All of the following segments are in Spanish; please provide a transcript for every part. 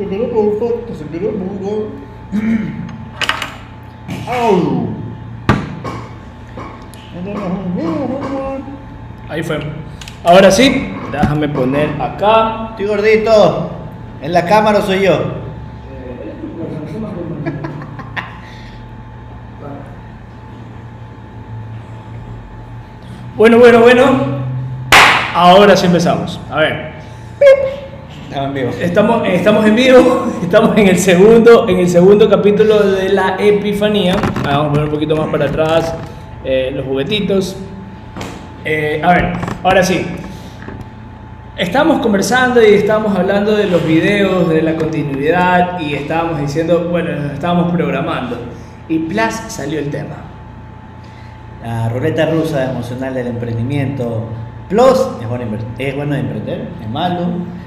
Se quedó perfecto, se quedó muy bien. ¡Au! Ahí fue. Ahora sí, déjame poner acá. Estoy gordito. En la cámara soy yo. Bueno, bueno, bueno. Ahora sí empezamos. A ver. Estamos en vivo. Estamos, estamos en vivo, estamos en el segundo, en el segundo capítulo de la Epifanía. Ah, Vamos a poner un poquito más para atrás eh, los juguetitos. Eh, a ver, ahora sí. Estamos conversando y estábamos hablando de los videos, de la continuidad y estábamos diciendo, bueno, nos estábamos programando. Y Plus salió el tema. La ruleta rusa emocional del emprendimiento. Plus, es bueno, es bueno emprender, es malo.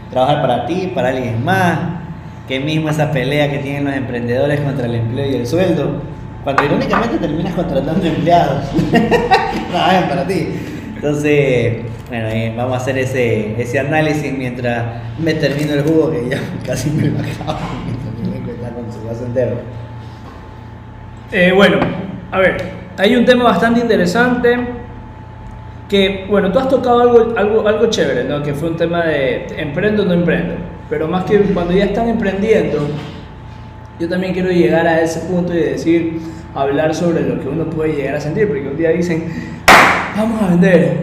Trabajar para ti, para alguien más. Que mismo esa pelea que tienen los emprendedores contra el empleo y el sueldo. Cuando irónicamente terminas contratando empleados. Trabajan para ti. Entonces, bueno, eh, vamos a hacer ese, análisis mientras me termino el jugo que ya casi me lo acabo. Con su entero. Bueno, a ver, hay un tema bastante interesante que, bueno, tú has tocado algo, algo, algo chévere, ¿no? Que fue un tema de emprendo o no emprendo. Pero más que cuando ya están emprendiendo, yo también quiero llegar a ese punto y decir, hablar sobre lo que uno puede llegar a sentir, porque un día dicen, vamos a vender,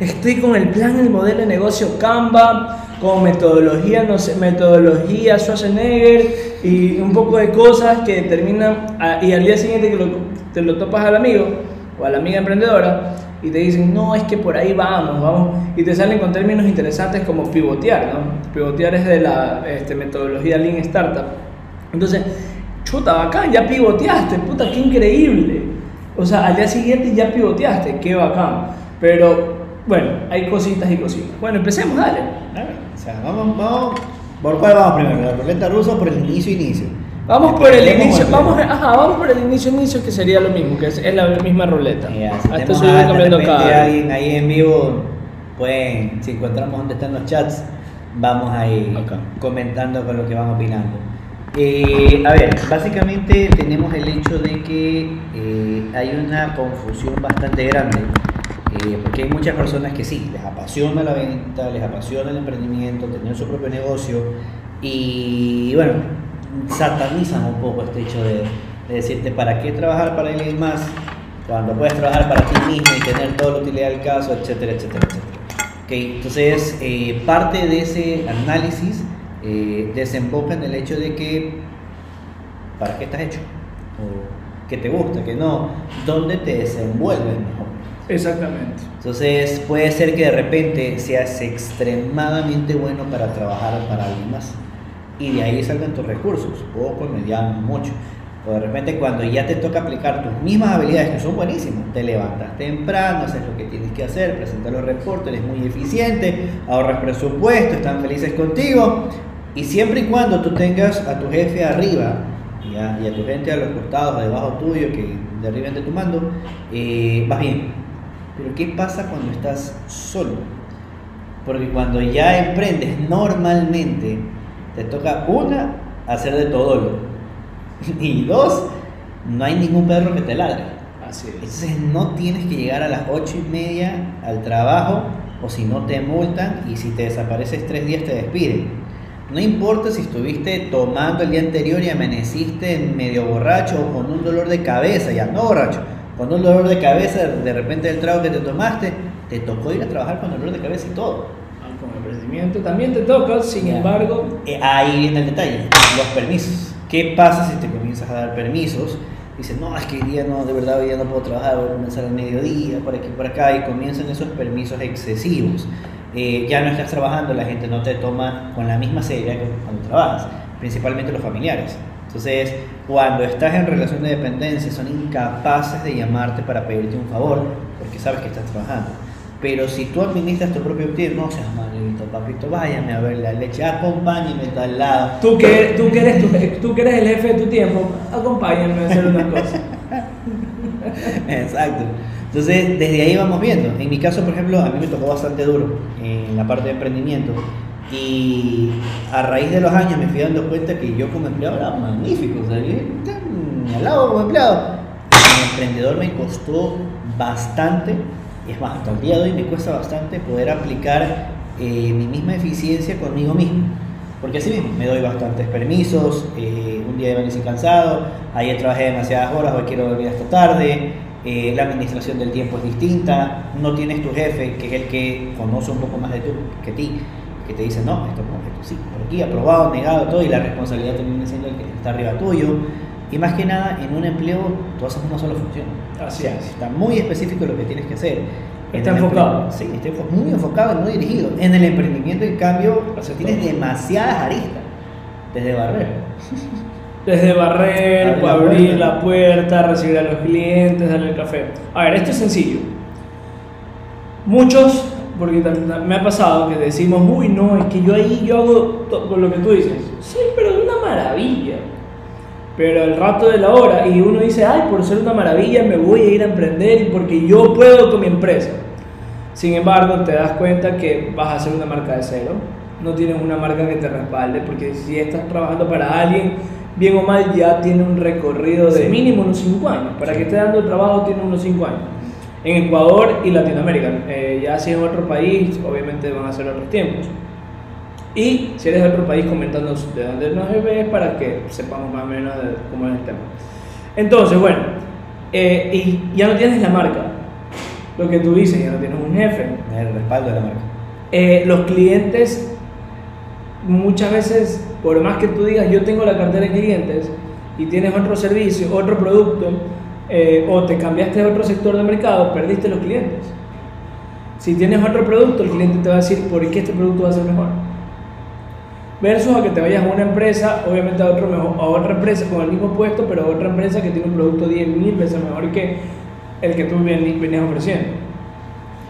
estoy con el plan, el modelo de negocio Canva, con metodología, no sé, metodología Schwarzenegger y un poco de cosas que terminan, a- y al día siguiente que lo, te lo topas al amigo o a la amiga emprendedora y te dicen, no, es que por ahí vamos, vamos, y te salen con términos interesantes como pivotear, ¿no? Pivotear es de la este, metodología Lean Startup. Entonces, chuta, bacán, ya pivoteaste, puta, qué increíble. O sea, al día siguiente ya pivoteaste, qué bacán. Pero, bueno, hay cositas y cositas. Bueno, empecemos, dale. O sea, vamos, vamos. ¿Por cuál vamos primero? ¿La ruleta rusa por el inicio inicio? Vamos por el inicio, vamos, ajá, vamos por el inicio inicio que sería lo mismo, que es, es la misma ruleta. Ya, si A esto tenemos se va a- de cambiando repente cada. alguien ahí en vivo, pueden, si encontramos dónde están los chats, vamos ahí Acá. comentando con lo que van opinando. Eh, a ver, básicamente tenemos el hecho de que eh, hay una confusión bastante grande, eh, porque hay muchas personas que sí, les apasiona la venta, les apasiona el emprendimiento, tener su propio negocio, y bueno, satanizan un poco este hecho de, de decirte para qué trabajar para alguien más cuando puedes trabajar para ti mismo y tener toda la utilidad del caso, etcétera, etcétera, etcétera. Ok, entonces, eh, parte de ese análisis eh, desemboca en el hecho de que, ¿para qué estás hecho? O qué te gusta, qué no, dónde te desenvuelves mejor. Exactamente. Entonces, puede ser que de repente seas extremadamente bueno para trabajar para alguien más. Y de ahí salgan tus recursos, poco, mediano, mucho. O de repente cuando ya te toca aplicar tus mismas habilidades, que son buenísimas, te levantas temprano, haces lo que tienes que hacer, presentas los reportes, eres muy eficiente, ahorras presupuesto, están felices contigo. Y siempre y cuando tú tengas a tu jefe arriba y a, y tu gente a los costados, debajo tuyo, que derriben de tu mando, eh, vas bien. Pero ¿qué pasa cuando estás solo? Porque cuando ya emprendes normalmente, te toca una, hacer de todo lo. Y dos, no hay ningún perro que te ladre. Así es. Entonces no tienes que llegar a las ocho y media al trabajo o si no te multan y si te desapareces tres días te despiden. No importa si estuviste tomando el día anterior y amaneciste medio borracho o con un dolor de cabeza, ya no borracho, con un dolor de cabeza de repente del trago que te tomaste, te tocó ir a trabajar con dolor de cabeza y todo. Emprendimiento también te toca, sin Ya. embargo, Eh, ahí viene el detalle, los permisos. ¿Qué pasa si te comienzas a dar permisos? Dices, no, es que hoy día no, de verdad hoy día no puedo trabajar, voy a comenzar al mediodía, por aquí, por acá, y comienzan esos permisos excesivos. Eh, ya no estás trabajando, la gente no te toma con la misma seriedad que cuando trabajas, principalmente los familiares. Entonces, cuando estás en relación de dependencia, son incapaces de llamarte para pedirte un favor, porque sabes que estás trabajando. Pero si tú administras tu propio tiempo, no seas malito, papito, váyame a ver la leche, acompáñeme tal lado. tú que, tú, que eres tu- tú que eres el jefe de tu tiempo, acompáñame a hacer una cosa. Exacto. Entonces, desde ahí vamos viendo. En mi caso, por ejemplo, a mí me tocó bastante duro en la parte de emprendimiento. Y a raíz de los años me fui dando cuenta que yo como empleado era magnífico, o sea, yo tan al lado como empleado. Como emprendedor me costó bastante, es más, hasta el día de hoy me cuesta bastante poder aplicar eh, mi misma eficiencia conmigo mismo. Porque así mismo, me doy bastantes permisos, eh, un día venir cansado, ayer trabajé demasiadas horas, hoy quiero dormir hasta tarde, eh, la administración del tiempo es distinta, no tienes tu jefe, que es el que conoce un poco más de tú que ti, que te dice, no, esto no, esto sí, por aquí, aprobado, negado, todo, y la responsabilidad termina siendo el que está arriba tuyo. Y más que nada, en un empleo tú haces una sola función. Así es. Está muy específico lo que tienes que hacer. Está En enfocado. Sí, está muy enfocado y muy dirigido. En el emprendimiento, en cambio, o sea, tienes demasiadas aristas. Desde barrer. Desde barrer, Abrir la abrir puerta. la puerta, recibir a los clientes, darle el café. A ver, esto es sencillo. Muchos, porque me ha pasado que decimos, uy, no, es que yo ahí yo hago con lo que tú dices. Sí, pero de una maravilla. Pero el rato de la hora, y uno dice, ay, por ser una maravilla me voy a ir a emprender y porque yo puedo con mi empresa. Sin embargo, te das cuenta que vas a hacer una marca de cero, no tienes una marca que te respalde, porque si estás trabajando para alguien, bien o mal, ya tiene un recorrido de mínimo unos 5 años. Para que esté dando trabajo, tiene unos 5 años. En Ecuador y Latinoamérica. Eh, ya si es otro país, obviamente van a ser otros tiempos. Y si eres de otro país, coméntanos de dónde nos ves para que sepamos más o menos de cómo es el tema. Entonces, bueno, eh, y ya no tienes la marca. Lo que tú dices, ya no tienes un jefe. El respaldo de la marca. Eh, los clientes, muchas veces, por más que tú digas, yo tengo la cartera de clientes y tienes otro servicio, otro producto, eh, o te cambiaste a otro sector de mercado, perdiste los clientes. Si tienes otro producto, el cliente te va a decir por qué este producto va a ser mejor. Versus a que te vayas a una empresa, obviamente a, otro mejor, a otra empresa con el mismo puesto, pero a otra empresa que tiene un producto 10 mil veces mejor que el que tú ven- venías ofreciendo.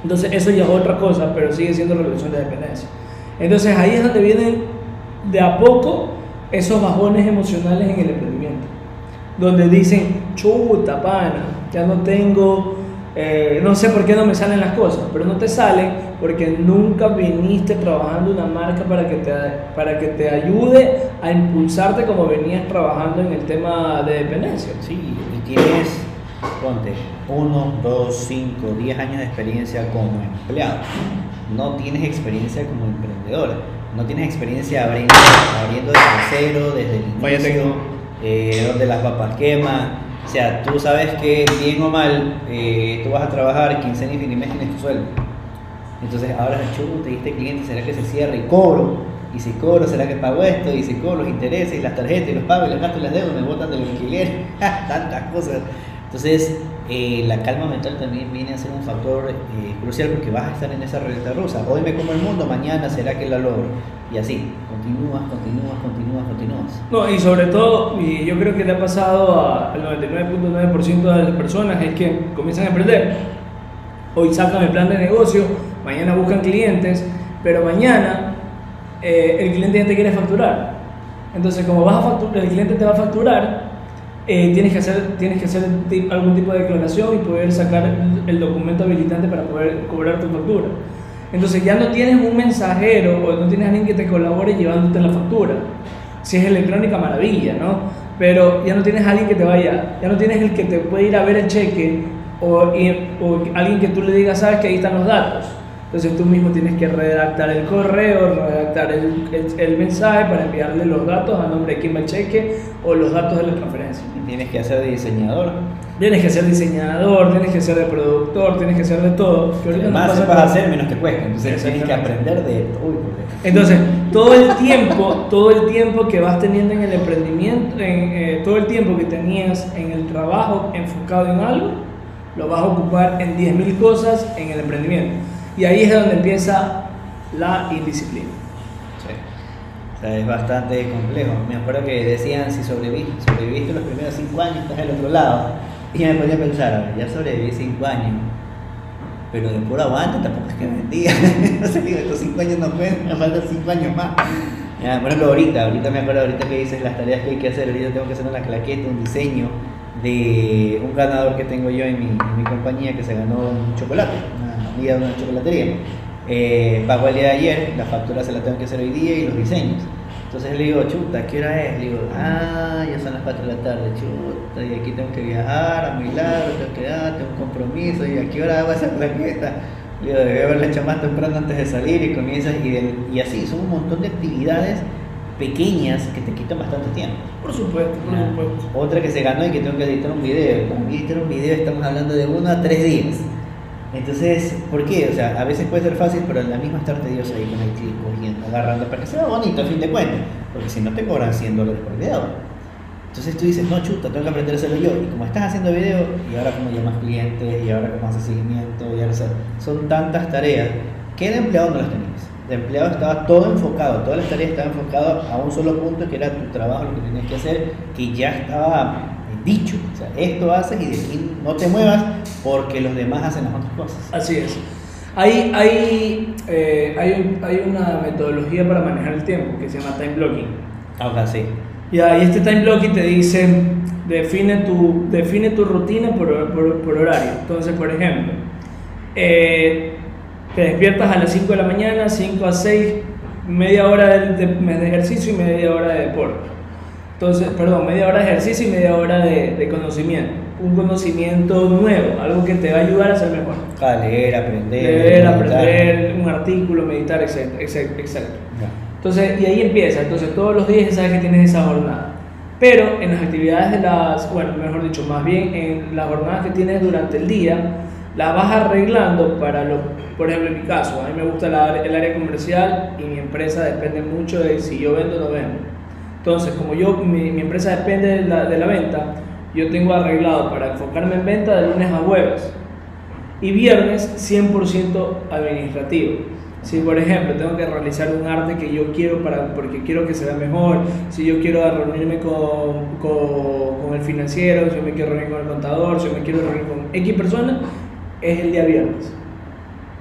Entonces eso ya es otra cosa, pero sigue siendo relación de dependencia. Entonces ahí es donde vienen de a poco esos bajones emocionales en el emprendimiento. Donde dicen, chuta, pana, ya no tengo, eh, no sé por qué no me salen las cosas, pero no te salen porque nunca viniste trabajando una marca para que te, para que te ayude a impulsarte como venías trabajando en el tema de dependencia. Sí, y tienes, ponte, 1, 2, 5, 10 años de experiencia como empleado. No tienes experiencia como emprendedor. No tienes experiencia abriendo, abriendo desde cero, desde el inicio, eh, donde las papas queman. O sea, tú sabes que bien o mal, eh, tú vas a trabajar quincena y fin de mes tu sueldo. Entonces ahora chuta, y este cliente será que se cierra y cobro. Y si cobro, será que pago esto. Y si cobro los intereses las tarjetas los pagos y los gastos y las deudas, me botan del alquiler. Tantas cosas. Entonces, eh, la calma mental también viene a ser un factor eh, crucial porque vas a estar en esa ruleta rusa. Hoy me como el mundo, mañana será que la logro. Y así, continúas, continúas, continúas, continúas. No, y sobre todo, y yo creo que le ha pasado al 99.9% de las personas, es que comienzan a emprender. Hoy sacan el plan de negocio, mañana buscan clientes, pero mañana eh, el cliente ya te quiere facturar. Entonces, como vas a facturar, el cliente te va a facturar, eh, tienes que hacer, tienes que hacer algún tipo de declaración y poder sacar el, documento habilitante para poder cobrar tu factura. Entonces ya no tienes un mensajero o no tienes alguien que te colabore llevándote la factura. Si es electrónica, maravilla, ¿no? Pero ya no tienes alguien que te vaya, ya no tienes el que te puede ir a ver el cheque o, o alguien que tú le digas, sabes que ahí están los datos. Entonces tú mismo tienes que redactar el correo, redactar el, el- el mensaje para enviarle los datos a nombre de quien el cheque o los datos de la transferencia. Y tienes que hacer de diseñador. Tienes que ser diseñador, tienes que ser de productor, tienes que ser de todo. que no Más pasa sepas nada. hacer, menos te cuesta. Entonces tienes que aprender de esto. Entonces, todo el tiempo, todo el tiempo que vas teniendo en el emprendimiento, en, eh, todo el tiempo que tenías en el trabajo enfocado en algo, lo vas a ocupar en 10.000 cosas en el emprendimiento. Y ahí es donde empieza la indisciplina. O sea, es bastante complejo. Me acuerdo que decían, si sobreviviste, sobreviviste los primeros cinco años, estás al otro lado. Y me ponía a pensar, ya sobreviví cinco años, pero de puro aguante tampoco es que me vendía. no sé, digo, estos cinco años no pueden, me faltan cinco años más. Ya, por ejemplo, ahorita, ahorita me acuerdo, ahorita que dices las tareas que hay que hacer, ahorita tengo que hacer una claqueta, un diseño de un ganador que tengo yo en en mi compañía que se ganó un chocolate, amiga de una chocolatería. eh, pago el día de ayer, la factura se la tengo que hacer hoy día y los diseños. Entonces le digo, chuta, ¿qué hora es? Le digo, ah, ya son las 4 de la tarde, chuta, y aquí tengo que viajar a Milagro, tengo que dar, tengo un compromiso, y a qué hora hago esa plaqueta. Le digo, debe haberla hecho más temprano antes de salir y comienzas, y, y así, son un montón de actividades pequeñas que te quitan bastante tiempo. Por supuesto, por supuesto. Otra que se ganó y que tengo que editar un video. Como editar un video estamos hablando de uno a tres días. Entonces, ¿por qué? O sea, a veces puede ser fácil, pero la misma estar tedioso ahí con el clip, cogiendo, agarrando, para que sea bonito a fin de cuentas, porque si no te cobran 100 dólares por video. Entonces tú dices, no, chuta, tengo que aprender a hacerlo yo. Y como estás haciendo video, y ahora como llamas clientes, y ahora como haces seguimiento, y ahora son tantas tareas que de empleado no las tenías. De empleado estaba todo enfocado, todas las tareas estaban enfocadas a un solo punto, que era tu trabajo, lo que tenías que hacer, que ya estaba dicho. O sea, esto haces y de aquí no te muevas porque los demás hacen las otras cosas. Así es. Hay, hay, eh, hay, hay, una metodología para manejar el tiempo que se llama time blocking. Ahora sí. y este time blocking te dice, define tu, define tu rutina por, por, por horario. Entonces, por ejemplo, eh, te despiertas a las 5 de la mañana, 5 a 6, media hora de, de ejercicio y media hora de deporte entonces, perdón, media hora de ejercicio y media hora de, conocimiento. Un conocimiento nuevo, algo que te va a ayudar a ser mejor. A leer, aprender. Leer, aprender, un artículo, meditar, etc. Exacto. Entonces, y ahí empieza. Entonces, todos los días sabes que tienes esa jornada. Pero en las actividades de las, bueno, mejor dicho, más bien en las jornadas que tienes durante el día, las vas arreglando para lo, por ejemplo, en mi caso, a mí me gusta el área comercial y mi empresa depende mucho de si yo vendo o no vendo. Entonces, como yo, mi, empresa depende de la, de la, venta, yo tengo arreglado para enfocarme en venta de lunes a jueves y viernes 100% administrativo. Si por ejemplo tengo que realizar un arte que yo quiero para, porque quiero que se vea mejor, si yo quiero reunirme con, con, el financiero, si yo me quiero reunir con el contador, si yo me quiero reunir con X personas, es el día viernes.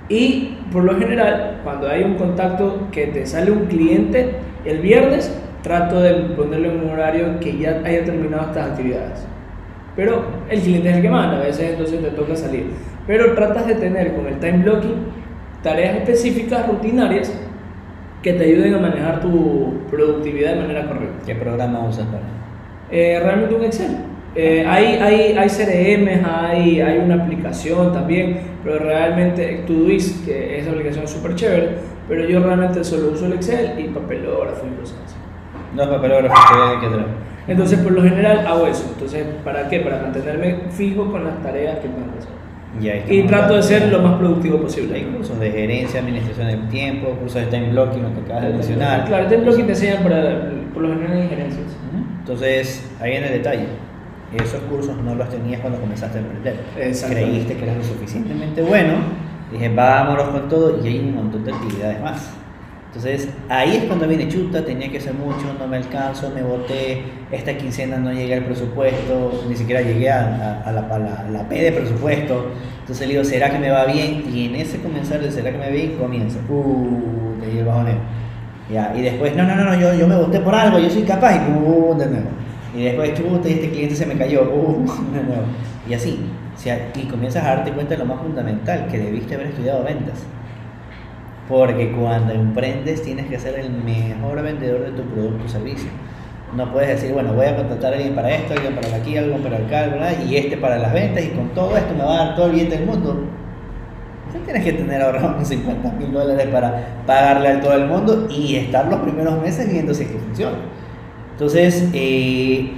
Y por lo general, cuando hay un contacto que te sale un cliente, el viernes trato de ponerle un horario que ya haya terminado estas actividades. Pero el cliente es el que manda, a veces entonces te toca salir. Pero tratas de tener con el time blocking tareas específicas, rutinarias, que te ayuden a manejar tu productividad de manera correcta. ¿Qué programa usas para? Eh, realmente un Excel. Eh, hay, hay, hay CRM, hay, hay una aplicación también, pero realmente Todoist, que esa aplicación es súper chévere, pero yo realmente solo uso el Excel y papelógrafo y cosas así. No papelógrafos que hay que Entonces, por lo general hago eso. Entonces, ¿para qué? Para mantenerme fijo con las tareas que tengo que hacer. y trato de ser lo más productivo posible. Hay cursos de gerencia, administración del tiempo, cursos de time blocking, lo que acabas de mencionar. Claro, time blocking te enseñan para, por lo general en gerencias. Entonces, ahí en el detalle. Esos cursos no los tenías cuando comenzaste a emprender. Creíste que eras lo suficientemente bueno. Dije, vámonos con todo y hay un montón de actividades más. Entonces ahí es cuando viene chuta, tenía que hacer mucho, no me alcanzo, me boté, esta quincena no llegué al presupuesto, ni siquiera llegué a, la, P de presupuesto. Entonces le digo, ¿será que me va bien? Y en ese comenzar de ¿será que me va bien? comienza, uh, te el bajoneo. Ya, y después, no, no, no, yo, yo me boté por algo, yo soy capaz, y uh, de nuevo. Y después, chuta, y este cliente se me cayó, uh, de nuevo. Y así, y comienzas a darte cuenta de lo más fundamental, que debiste haber estudiado ventas. Porque cuando emprendes tienes que ser el mejor vendedor de tu producto o servicio. No puedes decir, bueno, voy a contratar a alguien para esto, alguien para aquí, alguien para acá, y este para las ventas, y con todo esto me va a dar todo el bien del mundo. Entonces tienes que tener ahorrado unos 50 mil dólares para pagarle a todo el mundo y estar los primeros meses viendo si es que funciona. Entonces, eh,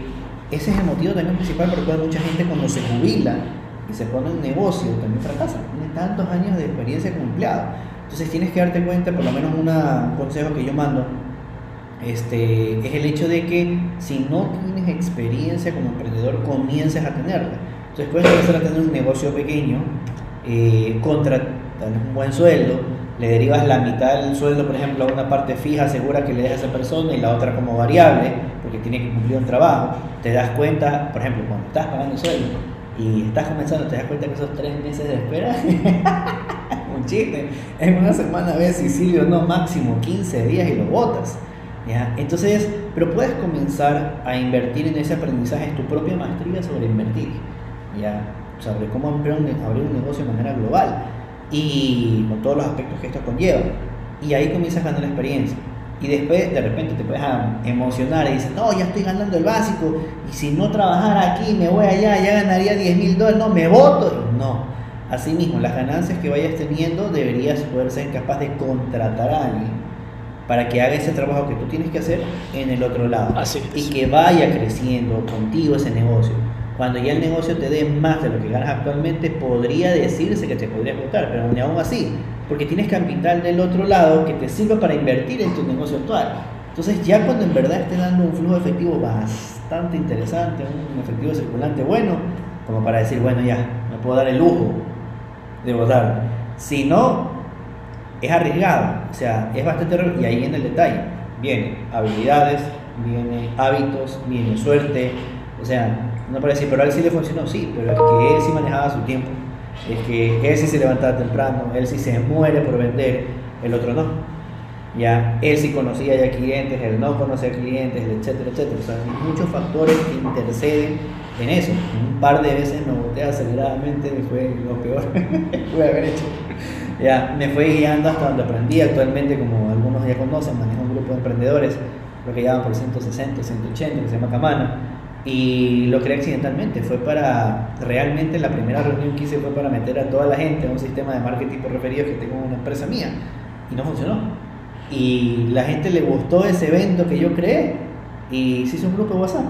ese es el motivo también principal por el cual mucha gente cuando se jubila y se pone un negocio también fracasa. Tiene tantos años de experiencia como entonces tienes que darte cuenta, por lo menos un consejo que yo mando, este, es el hecho de que si no tienes experiencia como emprendedor, comiences a tenerla. Entonces puedes empezar a tener un negocio pequeño, eh, contra un buen sueldo, le derivas la mitad del sueldo, por ejemplo, a una parte fija, segura que le dejas a esa persona y la otra como variable, porque tiene que cumplir un trabajo, te das cuenta, por ejemplo, cuando estás pagando sueldo y estás comenzando, te das cuenta que esos tres meses de espera un chiste. En una semana ves Sicilio, no, máximo 15 días y lo botas. ¿ya? Entonces, pero puedes comenzar a invertir en ese aprendizaje, tu propia maestría sobre invertir, ¿ya? sobre cómo abrir un, negocio de manera global. y con todos los aspectos que esto conlleva. Y ahí comienzas ganando experiencia. Y después de repente te puedes emocionar y dices, no, ya estoy ganando el básico, y si no trabajara aquí, me voy allá, ya ganaría 10 mil dólares, no, me voto. No. Asimismo, las ganancias que vayas teniendo deberías poder ser capaz de contratar a alguien para que haga ese trabajo que tú tienes que hacer en el otro lado. Así Y que vaya creciendo contigo ese negocio. Cuando ya el negocio te dé más de lo que ganas actualmente, podría decirse que te podría votar, pero ni aún así, porque tienes capital del otro lado que te sirva para invertir en tu negocio actual. Entonces ya cuando en verdad esté dando un flujo efectivo bastante interesante, un efectivo circulante bueno, como para decir, bueno, ya, me puedo dar el lujo de votar. Si no, es arriesgado, o sea, es bastante y ahí viene el detalle. Viene habilidades, viene hábitos, viene suerte, o sea, no parece decir, pero a él sí le funcionó, sí, pero es que él sí manejaba su tiempo, es que él sí se levantaba temprano, él sí se muere por vender, el otro no. Ya, él sí conocía ya clientes, él no conocía clientes, etcétera, etcétera. O sea, muchos factores que interceden en eso. Un par de veces me boté aceleradamente y fue lo peor que pude haber hecho. Ya, me fue guiando hasta donde aprendí. Actualmente, como algunos ya conocen, manejo un grupo de emprendedores, lo que llaman por 160, 180, que se llama Camana. Y lo creé accidentalmente. Fue para, realmente la primera reunión que hice fue para meter a toda la gente a un sistema de marketing por referidos que tengo en una empresa mía. Y no funcionó. Y la gente le gustó ese evento que yo creé y se hizo un grupo de WhatsApp.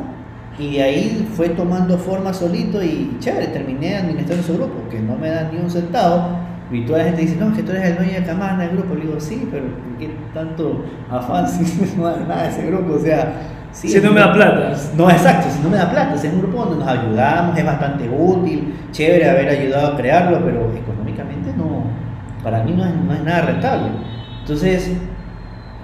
Y de ahí fue tomando forma solito y chévere, terminé administrando ese grupo, que no me da ni un centavo, y toda la gente dice, no, que tú eres el dueño de Camana del grupo. Le digo, sí, pero ¿por qué tanto afán si no da nada ese grupo? O sea, si no me da plata. No, exacto, si no me da plata. Es un grupo donde nos ayudamos, es bastante útil, chévere haber ayudado a crearlo, pero económicamente no, para mí no es, no es nada rentable. Entonces,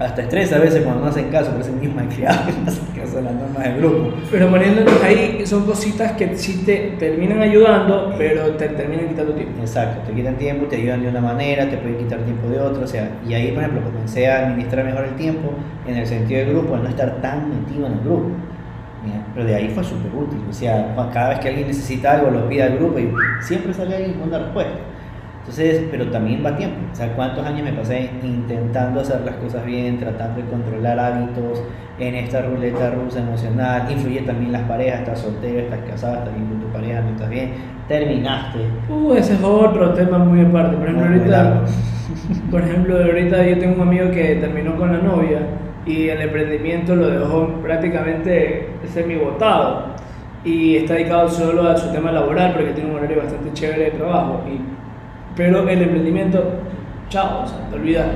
hasta estrés a veces cuando no hacen caso, por ese mismo malcriado que no hacen caso a las normas del grupo. Pero poniéndonos ahí, son cositas que sí te terminan ayudando, pero te terminan quitando tiempo. Exacto, te quitan tiempo, te ayudan de una manera, te pueden quitar tiempo de otra, o sea, y ahí, por ejemplo, comencé a administrar mejor el tiempo en el sentido del grupo, a no estar tan metido en el grupo. Pero de ahí fue súper útil, o sea, cada vez que alguien necesita algo, lo pide al grupo y siempre sale alguien con una respuesta. Entonces, pero también va tiempo. O sea, ¿cuántos años me pasé intentando hacer las cosas bien, tratando de controlar hábitos en esta ruleta rusa emocional? Influye también las parejas, estás soltero, estás casado, estás bien con tu pareja, no estás bien, terminaste. Uh, ese es otro tema muy aparte. Por ejemplo, ahorita, por ejemplo, ahorita yo tengo un amigo que terminó con la novia y el emprendimiento lo dejó prácticamente semi-botado y está dedicado solo a su tema laboral porque tiene un horario bastante chévere de trabajo y pero el emprendimiento, chao, o sea, te olvidas.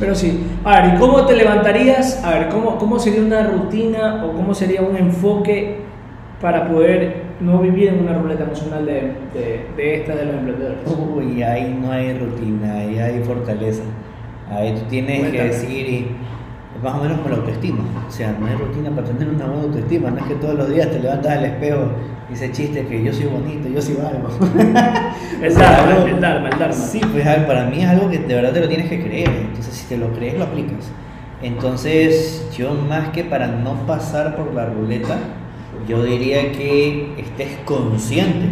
Pero sí. A ver, ¿y cómo te levantarías? A ver, ¿cómo, ¿cómo sería una rutina o cómo sería un enfoque para poder no vivir en una ruleta emocional de, de, de esta de los emprendedores? Uy, ahí no hay rutina, ahí hay fortaleza. Ahí tú tienes que decir, más o menos con la autoestima. O sea, no hay rutina para tener una buena autoestima. No es que todos los días te levantas al espejo y ese chiste que yo soy bonito, yo soy valgo. es algo, el Dharma, el Dharma. Sí, pues para mí es algo que de verdad te lo tienes que creer. Entonces, si te lo crees, lo aplicas. Entonces, yo más que para no pasar por la ruleta, yo diría que estés consciente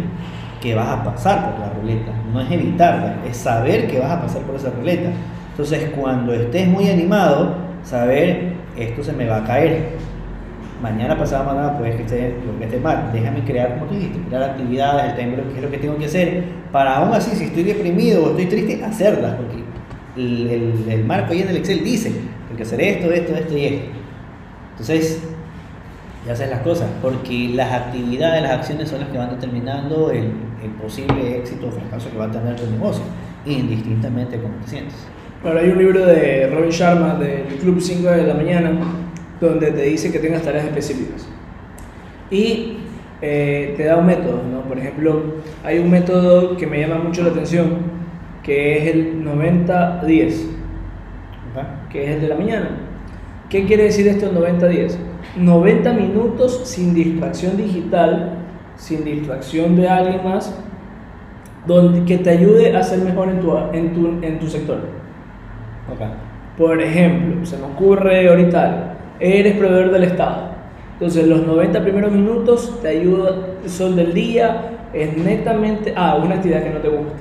que vas a pasar por la ruleta. No es evitarla, es saber que vas a pasar por esa ruleta. Entonces, cuando estés muy animado, saber esto se me va a caer mañana, pasado mañana, puede que esté, que esté mal. Déjame crear, como tú dijiste, crear actividades, el qué es lo que tengo que hacer, para aún así, si estoy deprimido o estoy triste, hacerlas, porque el, marco ahí en el Excel dice, hay que hacer esto, esto, esto y esto. Entonces, ya haces las cosas, porque las actividades, las acciones son las que van determinando el, el posible éxito o fracaso que va a tener tu negocio, indistintamente cómo te sientes. Bueno, hay un libro de Robin Sharma del Club 5 de la mañana donde te dice que tengas tareas específicas. Y eh, te da un método, ¿no? Por ejemplo, hay un método que me llama mucho la atención, que es el 90-10, que es el de la mañana. ¿Qué quiere decir esto 90-10? 90 minutos sin distracción digital, sin distracción de alguien más, donde, que te ayude a ser mejor en tu, en tu, en tu sector. Por ejemplo, se me ocurre ahorita eres proveedor del Estado. Entonces los 90 primeros minutos te ayuda, son del día, es netamente, ah, una actividad que no te gusta.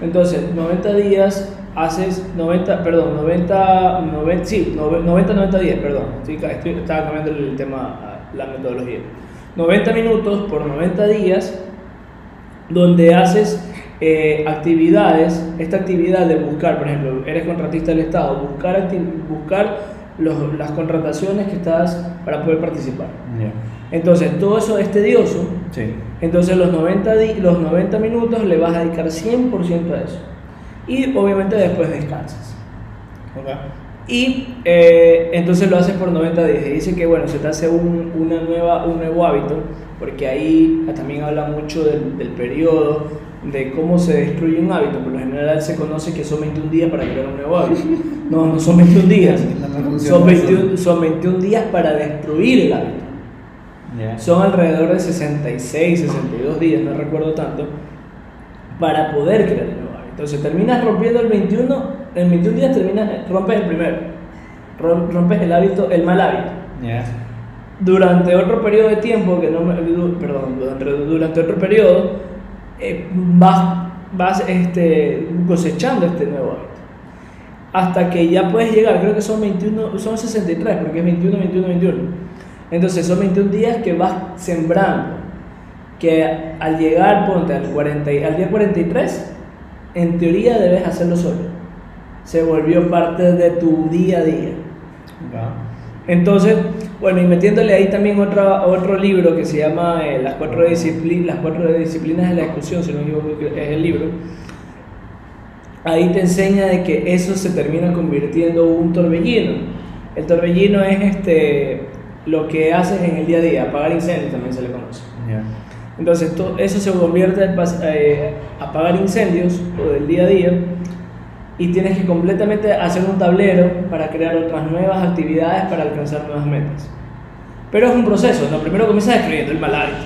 Entonces, 90 días haces 90, perdón, 90, 90 sí, 90, 90 días, perdón. Estoy, estoy, estaba cambiando el tema, la metodología. 90 minutos por 90 días, donde haces eh, actividades, esta actividad de buscar, por ejemplo, eres contratista del Estado, buscar, buscar los, las contrataciones que estás para poder participar. Entonces, todo eso es tedioso. Sí. Entonces, los 90, los 90 minutos le vas a dedicar 100% a eso. Y obviamente después descansas. Okay. Y eh, entonces lo haces por 90 días. Y dice que, bueno, se te hace un, una nueva, un nuevo hábito, porque ahí también habla mucho del, del periodo, de cómo se destruye un hábito. Por lo general se conoce que son 21 días para crear un nuevo hábito. No, no son 21 días. son, 21, son 21 días para destruir el hábito. Son alrededor de 66, 62 días, no recuerdo tanto, para poder crear el nuevo hábito. Entonces terminas rompiendo el 21, en 21 días terminas, rompes el primero, rompes el hábito, el mal hábito. Durante otro periodo de tiempo, que no me, perdón, durante otro periodo, eh, vas, vas este, cosechando este nuevo hábito. Hasta que ya puedes llegar, creo que son 21, son 63, porque es 21, 21, 21. Entonces son 21 días que vas sembrando. Que al llegar, ponte al, 40, al día 43, en teoría debes hacerlo solo. Se volvió parte de tu día a día. Entonces, bueno, y metiéndole ahí también otro, otro libro que se llama eh, las, cuatro las cuatro disciplinas de la discusión, si no me equivoco, es el libro. Ahí te enseña de que eso se termina convirtiendo en un torbellino. El torbellino es este, lo que haces en el día a día, apagar incendios también se le conoce. Entonces, eso se convierte en eh, apagar incendios o del día a día y tienes que completamente hacer un tablero para crear otras nuevas actividades para alcanzar nuevas metas. Pero es un proceso, ¿no? Primero comienzas escribiendo el mal hábito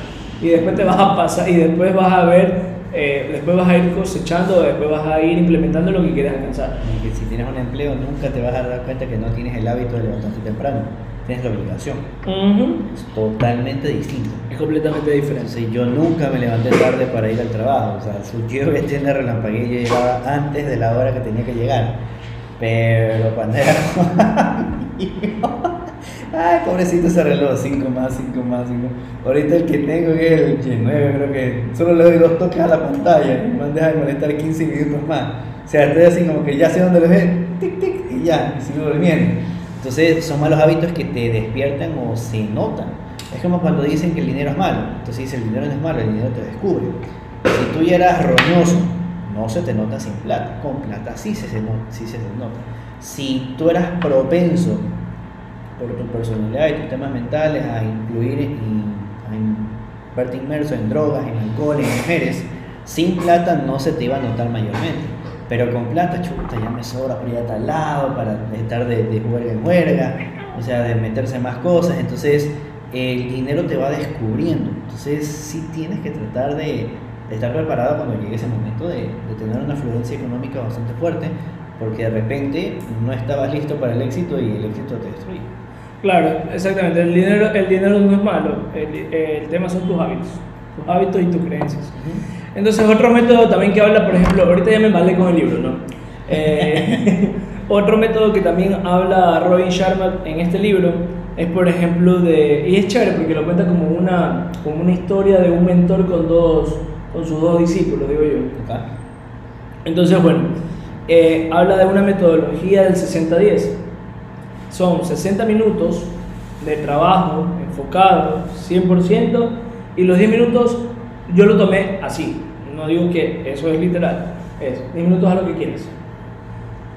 y después te vas a pasar y después vas a ver, eh, después vas a ir cosechando, después vas a ir implementando lo que quieres alcanzar. si tienes un empleo nunca te vas a dar cuenta que no tienes el hábito de levantarte temprano tienes la obligación. Es totalmente distinto. Es completamente diferente. yo nunca me levanté tarde para ir al trabajo. O sea, su yo tienda relampagué, yo llegaba antes de la hora que tenía que llegar. Pero cuando era Ay, pobrecito ese reloj, 5 más, 5 más, 5. Ahorita el que tengo es el G9, creo que solo le doy dos toques a la pantalla me deja de molestar 15 minutos más. O sea, estoy así como que ya sé dónde lo ve, tic, tic, y ya, y sigo durmiendo. Entonces son malos hábitos que te despiertan o se notan. Es como cuando dicen que el dinero es malo. Entonces dice el dinero no es malo, el dinero te descubre. Si tú ya eras roñoso, no se te nota sin plata. Con plata sí se, se nota. Si tú eras propenso por tu personalidad y tus temas mentales a incluir y a verte inmerso en drogas, en alcohol, en mujeres, sin plata no se te iba a notar mayormente. Pero con plata, chuta, ya me sobra para ir a tal lado, para estar de, de juerga en juerga, o sea, de meterse más cosas. Entonces, el dinero te va descubriendo. Entonces, sí tienes que tratar de, estar preparado cuando llegue ese momento de, tener una fluencia económica bastante fuerte, porque de repente no estabas listo para el éxito y el éxito te destruye. Claro, exactamente. El dinero, el dinero no es malo. El, tema son tus hábitos. Tus hábitos y tus creencias. Entonces, otro método también que habla, por ejemplo, ahorita ya me vale con el libro, ¿no? Eh, otro método que también habla Robin Sharma en este libro es, por ejemplo, de. Y es chévere porque lo cuenta como una, como una historia de un mentor con, dos, con sus dos discípulos, digo yo. Entonces, bueno, eh, habla de una metodología del 60-10. Son 60 minutos de trabajo enfocado 100% y los 10 minutos yo lo tomé así no digo que eso es literal, es 10 minutos a lo que quieres.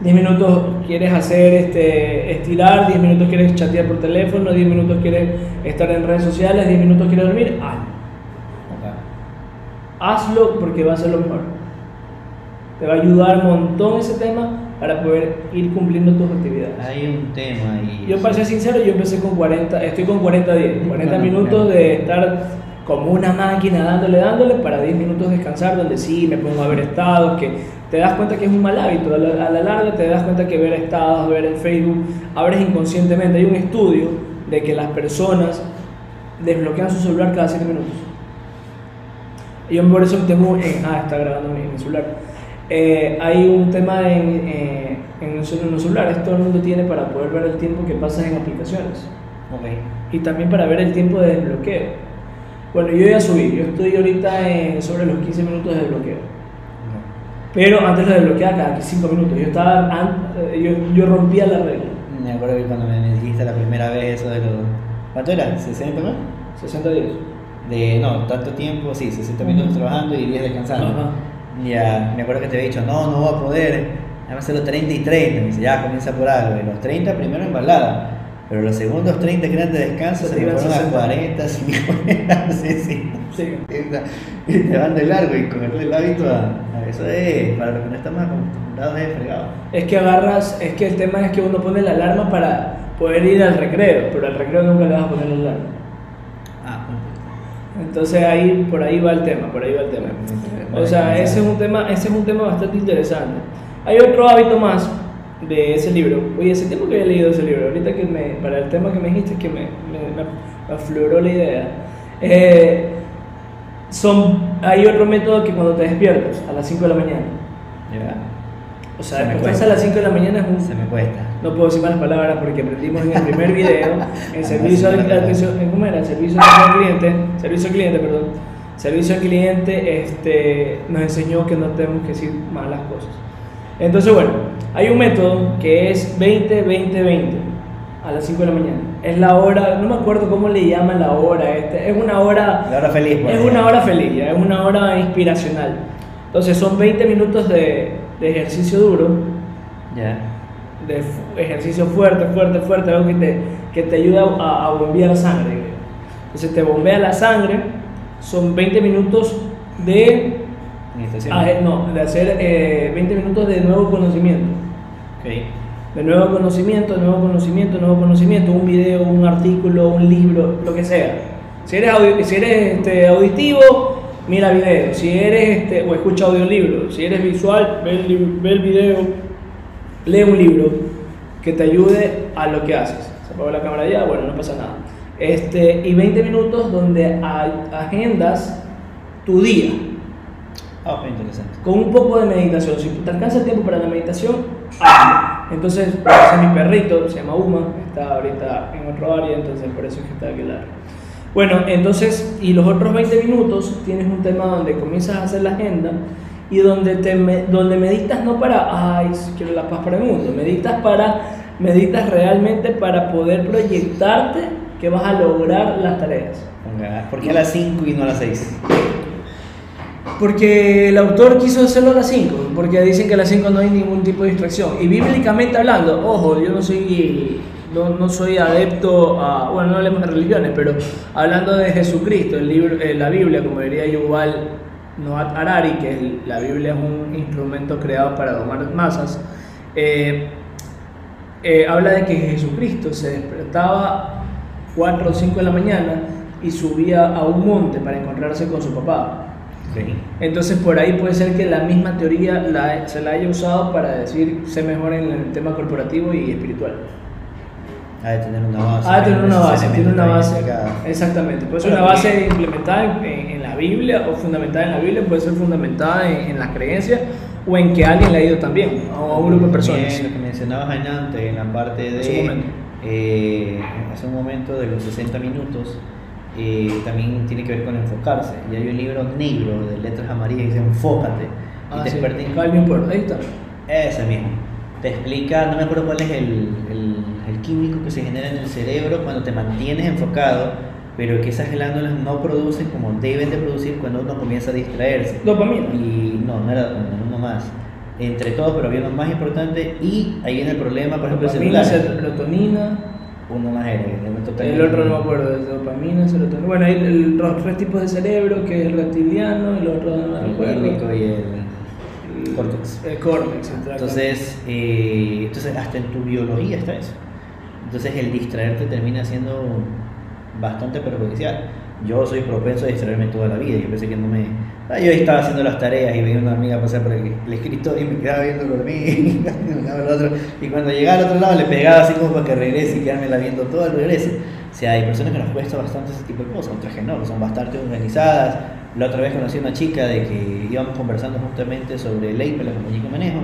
10 minutos quieres hacer este, estirar, 10 minutos quieres chatear por teléfono, 10 minutos quieres estar en redes sociales, 10 minutos quieres dormir, hazlo. Hazlo porque va a ser lo mejor. Te va a ayudar un montón ese tema para poder ir cumpliendo tus actividades. Hay un tema y... Yo para ser sincero, yo empecé con 40, estoy con 40 días, 40 minutos de estar como una máquina dándole, dándole para 10 minutos descansar, donde sí me pongo a ver estados, que te das cuenta que es un mal hábito, a la, larga te das cuenta que ver estados, ver en Facebook, abres inconscientemente. Hay un estudio de que las personas desbloquean su celular cada 7 minutos. Y yo por eso tengo, en, ah, está grabando mi, celular. Eh, hay un tema en, eh, en, los, celulares, todo el mundo tiene para poder ver el tiempo que pasas en aplicaciones Ok. y también para ver el tiempo de desbloqueo. Bueno, yo ya subí, yo estoy ahorita en sobre los 15 minutos de desbloqueo. Pero antes lo desbloqueaba cada 5 minutos. Yo, estaba, eh, yo, yo rompía la regla. Me acuerdo que cuando me dijiste la primera vez eso de los... ¿Cuánto era? ¿60 más? 60 días. De, no, tanto tiempo, sí, 60 minutos trabajando y 10 descansando. Ajá. Ya, me acuerdo que te había dicho, no, no voy a poder, vamos a hacerlo 30 y 30. Me dice, ya, comienza por algo. Y los 30 primero en balada, pero los segundos 30 que eran de descanso Se se iban a 60. 40, 50, 60. Sí. Y te van de largo y con el hábito a, a eso es, para los que no estamos acostumbrados es fregado. Es que agarras, es que el tema es que uno pone la alarma para poder ir al recreo, pero al recreo nunca le vas a poner la alarma. Ah, Entonces ahí, por ahí va el tema, por ahí va el tema. O sea, ese es un tema, ese es un tema bastante interesante. Hay otro hábito más de ese libro. Oye, ese tiempo que había leído ese libro, ahorita que me, para el tema que me dijiste, que me, me, me- afloró la idea. Eh, son, hay otro método que cuando te despiertas a las 5 de la mañana. Ya, O sea, Se despertarse a las 5 de la mañana es un, se me cuesta. no puedo decir malas palabras porque aprendimos en el primer video en servicio al ¿cómo era? servicio al cliente, servicio al cliente, perdón. Servicio al cliente este, nos enseñó que no tenemos que decir malas cosas. Entonces, bueno, hay un método que es 20-20-20 a las 5 de la mañana. Es la hora, no me acuerdo cómo le llaman la hora, este, es una hora La hora feliz. es una hora feliz, ya, es una hora inspiracional. Entonces son 20 minutos de, de ejercicio duro, Ya. de ejercicio fuerte, fuerte, fuerte, algo que te, que te ayuda a, a bombear sangre. Entonces te bombea la sangre, son 20 minutos de, Meditación. ah, eh, no, de hacer eh, 20 minutos de nuevo conocimiento. Ok. De nuevo conocimiento, nuevo conocimiento, nuevo conocimiento, un video, un artículo, un libro, lo que sea. Si eres, audi- si eres este, auditivo, mira video. Si eres, este, o escucha audiolibro. Si eres visual, ve el, ve el video, lee un libro que te ayude a lo que haces. Se apagó la cámara ya, bueno, no pasa nada. Este, y 20 minutos donde agendas tu día Ah, ok, interesante. con un poco de meditación. Si te alcanza el tiempo para la meditación, hazlo. Entonces, es mi perrito, se llama Uma, está ahorita en otro área, entonces por eso es que está aquí lado. Bueno, entonces, y los otros 20 minutos tienes un tema donde comienzas a hacer la agenda y donde, te, donde meditas no para, ay, quiero la paz para el mundo, meditas para, meditas realmente para poder proyectarte que vas a lograr las tareas. ¿Por qué a las 5 y no a las 6? Porque el autor quiso hacerlo a las 5, porque dicen que a las 5 no hay ningún tipo de distracción. Y bíblicamente hablando, ojo, yo no soy, no, no soy adepto a, bueno, no hablemos de religiones, pero hablando de Jesucristo, el libro, eh, la Biblia, como diría Yuval Noat Harari, que la Biblia es un instrumento creado para domar masas, eh, eh, habla de que Jesucristo se despertaba 4 o 5 de la mañana y subía a un monte para encontrarse con su papá. Entonces por ahí puede ser que la misma teoría la- se la haya usado para decir se mejor en el tema corporativo y espiritual. Ha de tener una base. Ah, tiene una esos base, tiene una base. Exactamente. Puede ser una base implementada en, en- la Biblia o fundamentada en la Biblia, puede ser fundamentada en, en la creencia o en que alguien le ha ido también o a un grupo de personas. Bien, lo que mencionabas en antes, en la parte Hace un de. momento. eh, hace un momento de los 60 minutos, eh, también tiene que ver con enfocarse. Y hay un libro negro de letras amarillas que dice Enfócate. Y Ah, te sí. explica- ahí está. Ese mismo. Te explica, no me acuerdo cuál es el, el, el químico que se genera en el cerebro cuando te mantienes enfocado, pero que esas glándulas no producen como deben de producir cuando uno comienza a distraerse. Dopamina. Y no, no era dopamina, uno más. Entre todos, pero había uno más importante y ahí viene el problema, por ejemplo, el Dopamina, celular. serotonina. Uno más que no totalmente- El otro no me acuerdo, es dopamina, serotonina. Bueno, hay el- los tres tipos de cerebro, que es el reptiliano, el otro no me El recuerdo. límbico y el El- córtex. El córtex. Entonces, eh, entonces, hasta en tu biología está eso. Entonces, el distraerte termina siendo bastante perjudicial. Yo soy propenso a distraerme toda la vida. Yo pensé que no me. Ah, Yo estaba haciendo las tareas y veía una amiga pasar por el, el escritorio y me quedaba viendo dormir. y me quedaba al otro. Y cuando llegaba al otro lado le pegaba así como para que regrese y quedármela viendo todo el regreso. O sea, hay personas que nos cuesta bastante ese tipo de cosas, otras que no, que son bastante organizadas, La otra vez conocí a una chica de que íbamos conversando justamente sobre ley para la compañía que manejo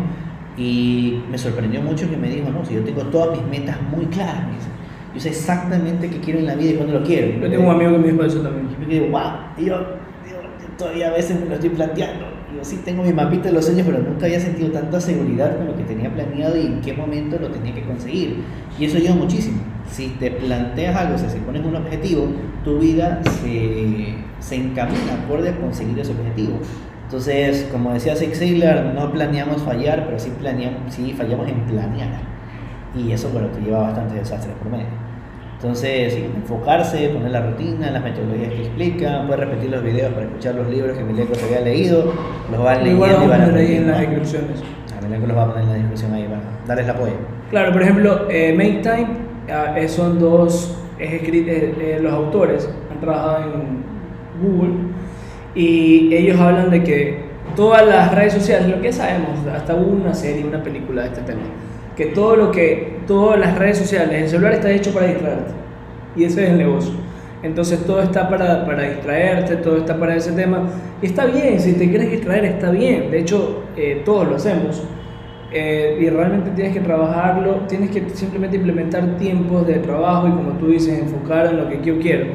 y me sorprendió mucho que me dijo, no, si yo tengo todas mis metas muy claras, me dice. yo sé exactamente qué quiero en la vida y cuándo lo quiero. Yo tengo un amigo que me dijo eso también. Y me digo, wow, y yo, yo, todavía a veces me lo estoy planteando. Yo sí tengo mi mapita de los sueños, pero nunca había sentido tanta seguridad con lo que tenía planeado y en qué momento lo tenía que conseguir. Y eso ayuda muchísimo. Si te planteas algo, o sea, si pones un objetivo, tu vida se, se encamina acorde a conseguir ese objetivo. Entonces, como decía Zig Ziglar, no planeamos fallar, pero sí, planeamos, sí fallamos en planear. Y eso, bueno, te lleva bastante desastres por medio. Entonces, sí, enfocarse, poner la rutina, las metodologías que explican, puedes repetir los videos para escuchar los libros que Milenko se había leído, los van leyendo Igual y van a poner ahí en las descripciones. A Milenko los va a poner en la descripción ahí para darles el apoyo. Claro, por ejemplo, eh, Make Time ah, eh, son dos, es eh, eh, los autores han trabajado en Google y ellos hablan de que todas las redes sociales, lo que sabemos, hasta hubo una serie, una película de este tema, que todo lo que, todas las redes sociales, el celular está hecho para distraerte y ese es el negocio. Entonces todo está para, para distraerte, todo está para ese tema. Y está bien, si te quieres distraer está bien. De hecho, eh, todos lo hacemos. Eh, y realmente tienes que trabajarlo, tienes que simplemente implementar tiempos de trabajo y como tú dices, enfocar en lo que yo quiero.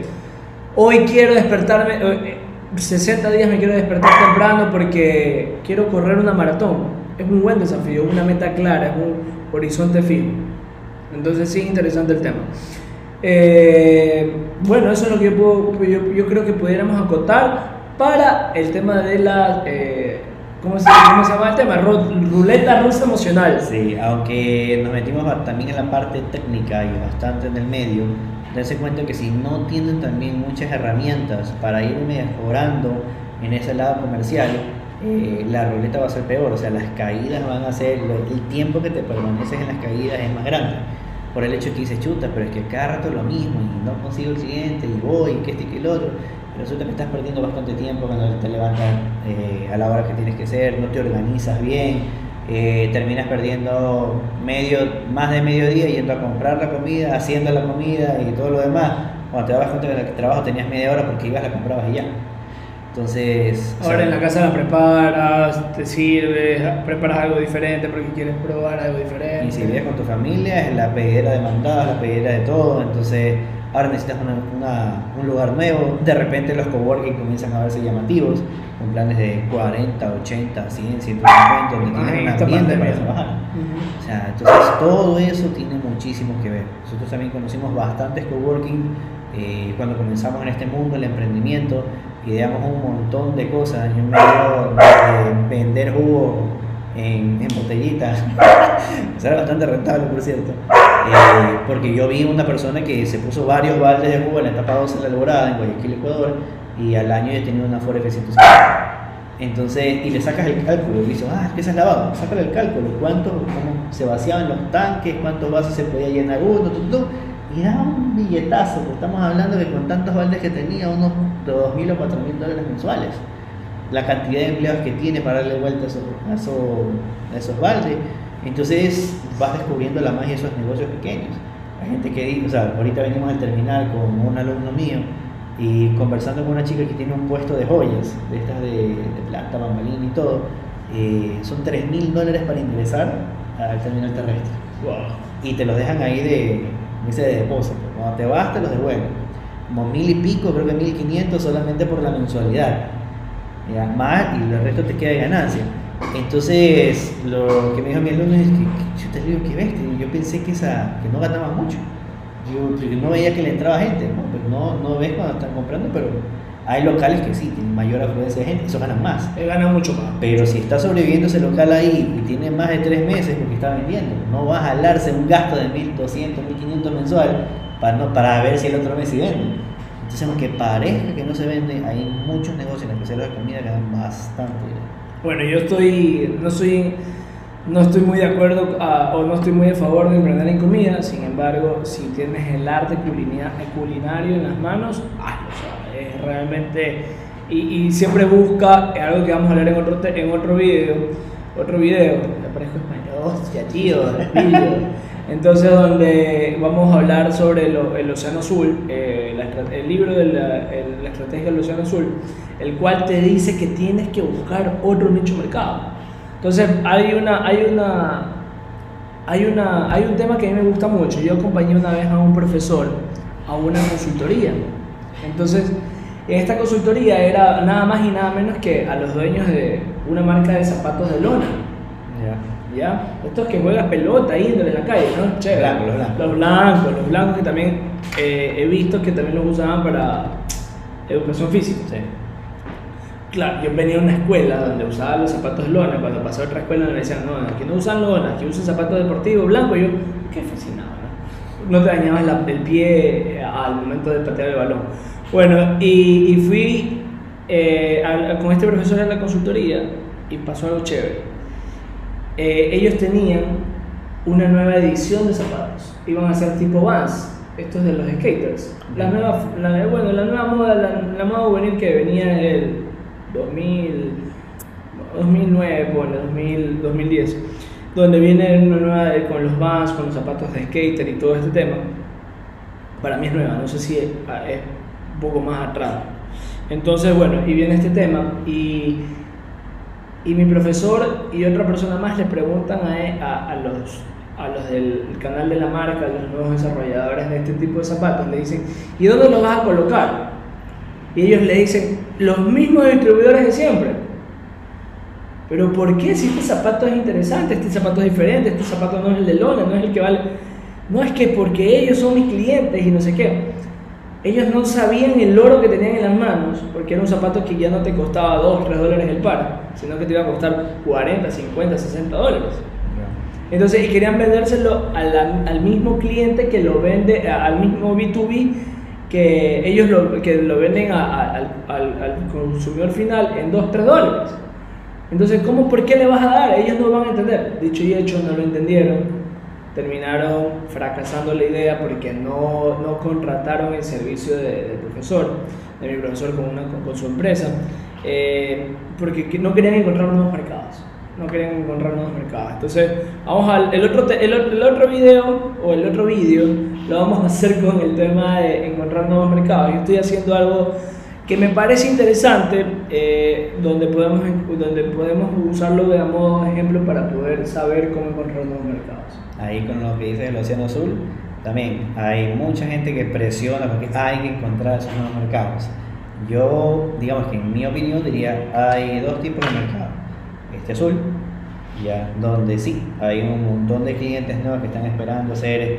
Hoy quiero despertarme, eh, 60 días me quiero despertar temprano porque quiero correr una maratón. Es un buen desafío, una meta clara, es un horizonte fijo. Entonces sí, interesante el tema. Eh, bueno, eso es lo que yo, puedo- yo, yo creo que pudiéramos acotar para el tema de la... eh, ¿cómo, se, cómo se llama el tema? Ru- ruleta rusa emocional. Sí, aunque nos metimos también en la parte técnica y bastante en el medio, dense cuenta que si no tienen también muchas herramientas para ir mejorando en ese lado comercial, eh, la ruleta va a ser peor, o sea, las caídas van a ser, el tiempo que te permaneces en las caídas es más grande. Por el hecho que dices, chuta, pero es que cada rato lo mismo y no consigo el cliente y voy, que este y que el otro. Resulta que estás perdiendo bastante tiempo cuando te levantas eh, a la hora que tienes que ser, no te organizas bien, eh, terminas perdiendo medio, más de medio día yendo a comprar la comida, haciendo la comida y todo lo demás. Cuando te dabas cuenta que el trabajo tenías media hora porque ibas, la comprabas y ya. Entonces, o Ahora sea, en la casa la preparas, te sirves, preparas algo diferente porque quieres probar algo diferente. Y si vives con tu familia, es la pedidera de mandados, la pedidera de todo. Entonces, ahora necesitas una- una- un lugar nuevo. De repente, los coworking comienzan a verse llamativos, con planes de 40, 80, 100, 150, donde Ay, tienen un esta ambiente para trabajar. Ujú. O sea, entonces todo eso tiene muchísimo que ver. Nosotros también conocimos bastantes coworking eh, cuando comenzamos en este mundo, el emprendimiento, ideamos un montón de cosas. Yo me dio de vender jugo en, en botellitas. Era bastante rentable, por cierto. Eh, porque yo vi una persona que se puso varios baldes de jugo en la etapa 12 de la Alborada, en Guayaquil, Ecuador, y al año ya tenía una Ford F-150. Entonces, y le sacas el cálculo, y dices, ah, es lavado, sácale el cálculo, cuánto, cómo se vaciaban los tanques, cuántos vasos se podía llenar uno, tu, tu, y era un billetazo, porque estamos hablando que con tantos baldes que tenía, unos 2.000 o 4.000 dólares mensuales. La cantidad de empleados que tiene para darle vuelta a esos, a esos, a esos baldes. Entonces vas descubriendo la magia de esos negocios pequeños. Hay gente que dice, o sea, ahorita venimos al terminar con un alumno mío y conversando con una chica que tiene un puesto de joyas, de estas de, de plata, bambalín y todo, eh, son 3 mil dólares para ingresar al terminal terrestre. Y te los dejan ahí de, dice, de depósito. Cuando te vas, te los devuelven. Como mil y pico, creo que mil quinientos solamente por la mensualidad. Ya, más y el resto te queda de ganancia. Entonces, lo que me dijo mi alumno es que, yo te digo que bestia, yo pensé que, esa, que no ganaba mucho. Yo no veía que le entraba gente, ¿no? Pues no, no ves cuando están comprando, pero hay locales que sí, tienen mayor afluencia de gente, eso ganan más. Él gana mucho más. Pero si está sobreviviendo ese local ahí y tiene más de tres meses porque está vendiendo, no va a jalarse un gasto de 1.200, 1.500 mensual para, no, para ver si el otro mes sí vende. Entonces, aunque parezca que no se vende, hay muchos negocios, en especial de comida, que dan bastante dinero. Bueno, yo estoy, no soy, no estoy muy de acuerdo a- o no estoy muy a favor de emprender en comida, sin embargo, si tienes el arte culina- culinario en las manos, hazlo, o sea, es realmente, y, y siempre busca, es algo que vamos a hablar en otro, en otro video, otro video, me parezco español, hostia tío, pillo. Entonces donde vamos a hablar sobre lo- el océano azul, eh, el libro de la, la, estrategia del océano azul, el cual te dice que tienes que buscar otro nicho mercado. Entonces hay una, hay una, hay una, hay un tema que a mí me gusta mucho. Yo acompañé una vez a un profesor a una consultoría. Entonces, en esta consultoría era nada más y nada menos que a los dueños de una marca de zapatos de lona. ¿Ya? Estos que juegan pelota índole en la calle, ¿no? Chévere. los, blancos. los blancos. Los blancos, que también eh, he visto que también los usaban para educación física. Sí. Claro, yo venía a una escuela donde usaba los zapatos de lona. Cuando pasé a otra escuela me decían, no, aquí no usan lona, aquí usan zapatos deportivos blancos. Y yo, qué fascinado, ¿no? No te dañabas el pie eh, al momento de patear el balón. Bueno, y, y fui eh, con este profesor en la consultoría y pasó algo chévere. Eh, ellos tenían una nueva edición de zapatos. Iban a ser tipo Vans, estos de los skaters. La nueva, la, bueno, la nueva moda, la, la moda juvenil que venía en el 2000, 2009, bueno, 2000, 2010, donde viene una nueva con los Vans, con los zapatos de skater y todo este tema. Para mí es nueva, no sé si es, es un poco más atrás. Entonces, bueno, y viene este tema y y mi profesor y otra persona más le preguntan a, a, los, a los del canal de la marca, a los nuevos desarrolladores de este tipo de zapatos, le dicen, ¿y dónde los vas a colocar? Y ellos le dicen, los mismos distribuidores de siempre. Pero ¿por qué si este zapato es interesante, este zapato es diferente, este zapato no es el de lona, no es el que vale... No es que porque ellos son mis clientes y no sé qué. Ellos no sabían el oro que tenían en las manos, porque era un zapato que ya no te costaba 2, 3 dólares el par, sino que te iba a costar 40, 50, 60 dólares. Entonces, y querían vendérselo al, mismo cliente que lo vende, al mismo B2B, que ellos lo, que lo venden al, al, consumidor final en 2, 3 dólares. Entonces, ¿cómo, por qué le vas a dar? Ellos no van a entender. Dicho y hecho, no lo entendieron terminaron fracasando la idea porque no, no contrataron el servicio del profesor, de mi profesor con, una, con, su empresa, eh, porque no querían encontrar nuevos mercados. No querían encontrar nuevos mercados. Entonces, vamos al el otro, el, el otro video o el otro vídeo lo vamos a hacer con el tema de encontrar nuevos mercados. Yo estoy haciendo algo que me parece interesante, eh, donde, podemos, donde podemos usarlo de modo ejemplo para poder saber cómo encontrar nuevos mercados. Ahí con lo que dice el Océano Azul, también hay mucha gente que presiona porque hay que encontrar esos nuevos mercados. Yo, digamos que en mi opinión diría, hay dos tipos de mercado. Este azul, ya, donde sí, hay un montón de clientes nuevos que están esperando ser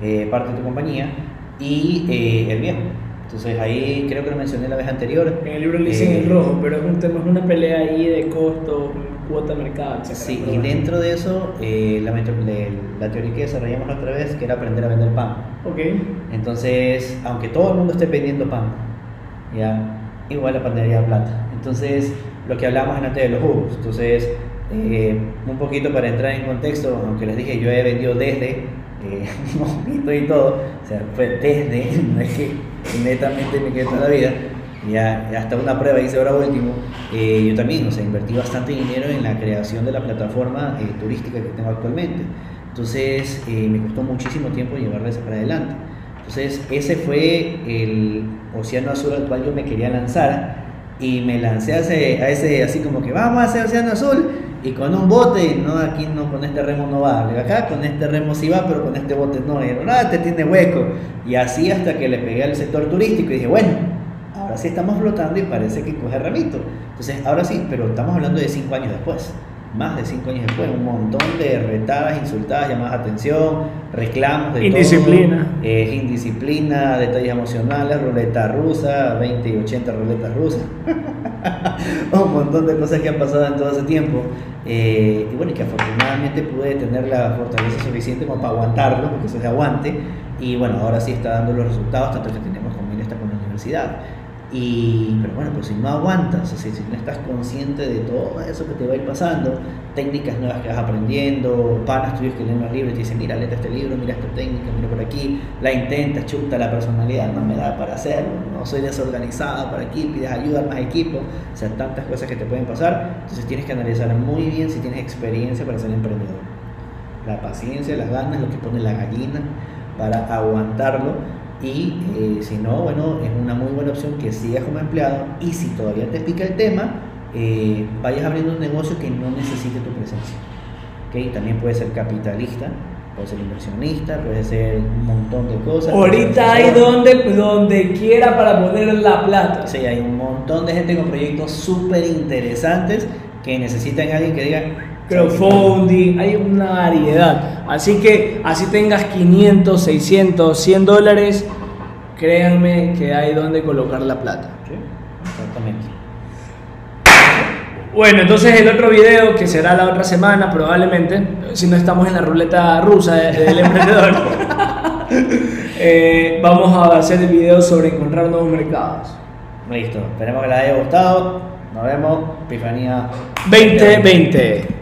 eh, parte de tu compañía, y eh, el viejo entonces ahí creo que lo mencioné la vez anterior. En el libro le dicen el eh, rojo, pero es un tema, es una pelea ahí de costo, cuota de mercado, etc. Sí, y dentro de eso, eh, la, la, teoría que desarrollamos la otra vez, que era aprender a vender pan. Ok. Entonces, aunque todo el mundo esté vendiendo pan, ya, igual la panadería de plata. Entonces, lo que hablamos antes de los jugos. Entonces, eh, un poquito para entrar en contexto, aunque les dije, yo he vendido desde eh, y todo, o sea, fue desde, no es que netamente me quedé toda la vida, ya, hasta una prueba hice ahora último, eh, yo también, o sea, invertí bastante dinero en la creación de la plataforma eh, turística que tengo actualmente, entonces eh, me costó muchísimo tiempo llevarla para adelante. Entonces, ese fue el océano azul al cual yo me quería lanzar y me lancé a ese, a ese así como que vamos a hacer océano azul y con un bote, no, aquí no, con este remo no va, acá con este remo sí va, pero con este bote no, y no, este tiene hueco. Y así hasta que le pegué al sector turístico y dije, bueno, ahora sí estamos flotando y parece que coge remito. Entonces, ahora sí, pero estamos hablando de cinco años después más de cinco años después, un montón de retadas, insultadas, llamadas de atención, reclamos de indisciplina. Todo, eh, indisciplina, detalles emocionales, ruleta rusa, 20 y 80 ruletas rusas, un montón de cosas que han pasado en todo ese tiempo. Eh, y bueno, y que afortunadamente pude tener la fortaleza suficiente como para aguantarlo, porque eso es de aguante, y bueno, ahora sí está dando los resultados, tanto que tenemos con esta con la universidad. Y, pero bueno, pues si no aguantas, o sea, si no estás consciente de todo eso que te va a ir pasando, técnicas nuevas que vas aprendiendo, panas tuyos que leen los libros y te dicen, mira, léete este libro, mira esta técnica, mira por aquí, la intentas, chuta la personalidad, no me da para hacerlo, no soy desorganizada por aquí, pides ayuda a más equipo, o sea, tantas cosas que te pueden pasar, entonces tienes que analizar muy bien si tienes experiencia para ser emprendedor. La paciencia, las ganas, lo que pone la gallina para aguantarlo Y eh, si no, bueno, es una muy buena opción que sigas como empleado y si todavía te pica el tema, eh, vayas abriendo un negocio que no necesite tu presencia. ¿Okay? También puedes ser capitalista, puedes ser inversionista, puedes ser un montón de cosas. Ahorita hay donde, donde quiera para poner la plata. Sí, hay un montón de gente con proyectos súper interesantes que necesitan a alguien que diga crowdfunding, hay una variedad. Así que así tengas 500, 600, 100 dólares, créanme que hay donde colocar la plata. Sí, exactamente. Bueno, entonces el otro video que será la otra semana probablemente, si no estamos en la ruleta rusa del emprendedor, eh, vamos a hacer el video sobre encontrar nuevos mercados. Listo, esperemos que les haya gustado. Nos vemos, Epifanía 2020.